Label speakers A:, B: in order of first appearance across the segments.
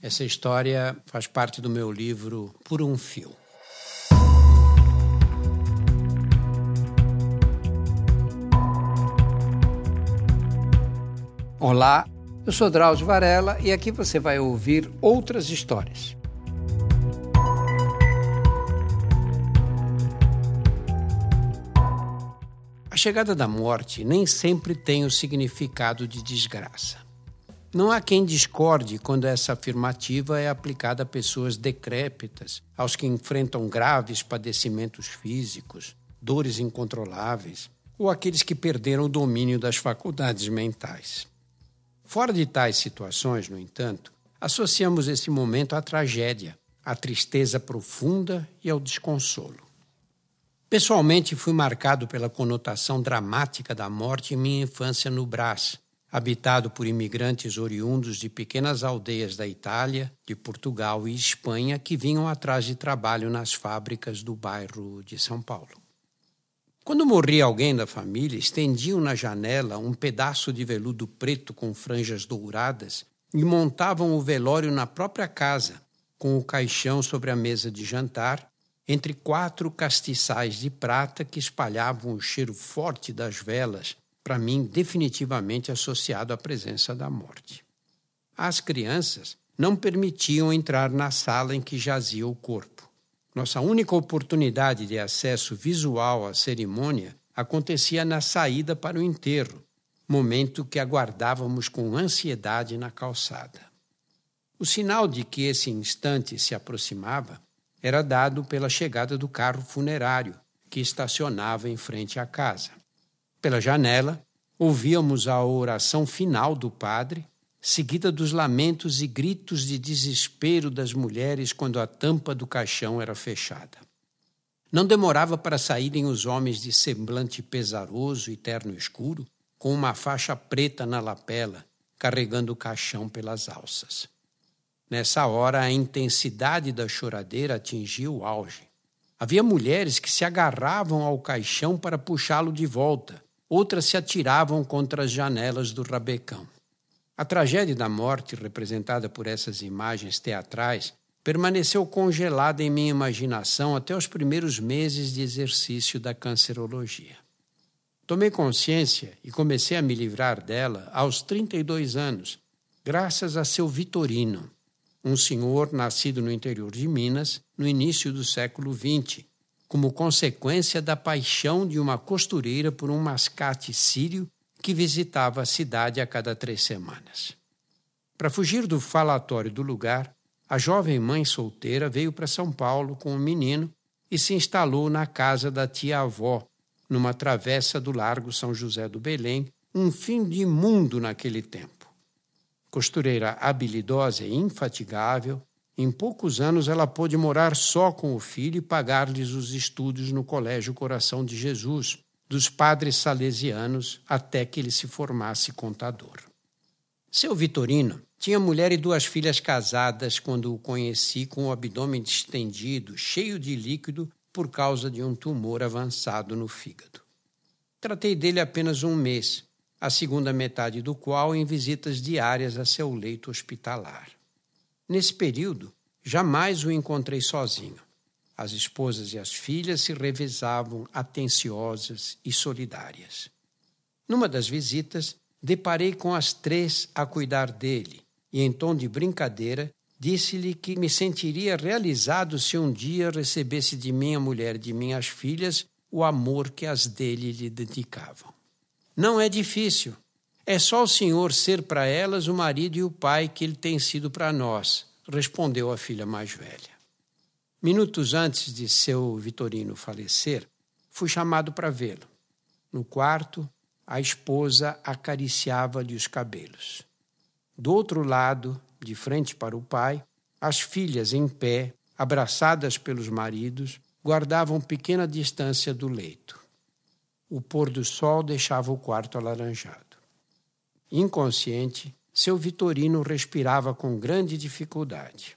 A: Essa história faz parte do meu livro Por um Fio. Olá, eu sou Drauzio Varela e aqui você vai ouvir outras histórias. A chegada da morte nem sempre tem o significado de desgraça. Não há quem discorde quando essa afirmativa é aplicada a pessoas decrépitas, aos que enfrentam graves padecimentos físicos, dores incontroláveis, ou aqueles que perderam o domínio das faculdades mentais. Fora de tais situações, no entanto, associamos esse momento à tragédia, à tristeza profunda e ao desconsolo. Pessoalmente, fui marcado pela conotação dramática da morte em minha infância no Brás, habitado por imigrantes oriundos de pequenas aldeias da Itália, de Portugal e Espanha que vinham atrás de trabalho nas fábricas do bairro de São Paulo. Quando morria alguém da família, estendiam na janela um pedaço de veludo preto com franjas douradas e montavam o velório na própria casa, com o caixão sobre a mesa de jantar, entre quatro castiçais de prata que espalhavam o cheiro forte das velas para mim, definitivamente associado à presença da morte. As crianças não permitiam entrar na sala em que jazia o corpo. Nossa única oportunidade de acesso visual à cerimônia acontecia na saída para o enterro, momento que aguardávamos com ansiedade na calçada. O sinal de que esse instante se aproximava era dado pela chegada do carro funerário, que estacionava em frente à casa. Pela janela, ouvíamos a oração final do padre, seguida dos lamentos e gritos de desespero das mulheres quando a tampa do caixão era fechada. Não demorava para saírem os homens de semblante pesaroso e terno escuro, com uma faixa preta na lapela, carregando o caixão pelas alças. Nessa hora, a intensidade da choradeira atingiu o auge. Havia mulheres que se agarravam ao caixão para puxá-lo de volta, outras se atiravam contra as janelas do rabecão. A tragédia da morte, representada por essas imagens teatrais, permaneceu congelada em minha imaginação até os primeiros meses de exercício da cancerologia. Tomei consciência e comecei a me livrar dela aos 32 anos, graças a seu Vitorino, um senhor nascido no interior de Minas no início do século XX, como consequência da paixão de uma costureira por um mascate sírio que visitava a cidade a cada três semanas. Para fugir do falatório do lugar, a jovem mãe solteira veio para São Paulo com o menino e se instalou na casa da tia-avó, numa travessa do Largo São José do Belém, um fim de mundo naquele tempo. Costureira habilidosa e infatigável, em poucos anos, ela pôde morar só com o filho e pagar-lhes os estudos no Colégio Coração de Jesus, dos padres salesianos, até que ele se formasse contador. Seu Vitorino tinha mulher e duas filhas casadas quando o conheci com o abdômen distendido, cheio de líquido, por causa de um tumor avançado no fígado. Tratei dele apenas um mês, a segunda metade do qual em visitas diárias a seu leito hospitalar. Nesse período, jamais o encontrei sozinho. As esposas e as filhas se revezavam atenciosas e solidárias. Numa das visitas, deparei com as três a cuidar dele e, em tom de brincadeira, disse-lhe que me sentiria realizado se um dia recebesse de minha mulher e de minhas filhas o amor que as dele lhe dedicavam. Não é difícil, é só o Senhor ser para elas o marido e o pai que ele tem sido para nós, respondeu a filha mais velha. Minutos antes de seu Vitorino falecer, fui chamado para vê-lo. No quarto, a esposa acariciava-lhe os cabelos. Do outro lado, de frente para o pai, as filhas em pé, abraçadas pelos maridos, guardavam pequena distância do leito. O pôr do sol deixava o quarto alaranjado. Inconsciente, seu Vitorino respirava com grande dificuldade.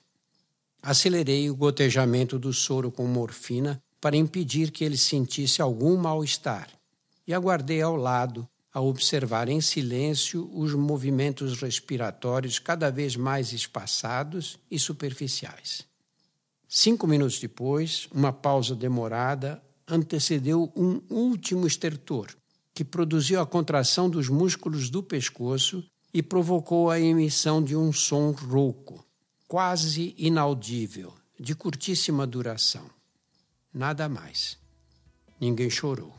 A: Acelerei o gotejamento do soro com morfina para impedir que ele sentisse algum mal-estar e aguardei ao lado, a observar em silêncio os movimentos respiratórios cada vez mais espaçados e superficiais. Cinco minutos depois, uma pausa demorada antecedeu um último estertor, que produziu a contração dos músculos do pescoço e provocou a emissão de um som rouco, quase inaudível, de curtíssima duração. Nada mais. Ninguém chorou.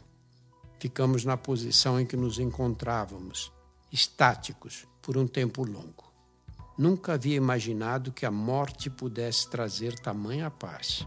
A: Ficamos na posição em que nos encontrávamos, estáticos, por um tempo longo. Nunca havia imaginado que a morte pudesse trazer tamanha paz.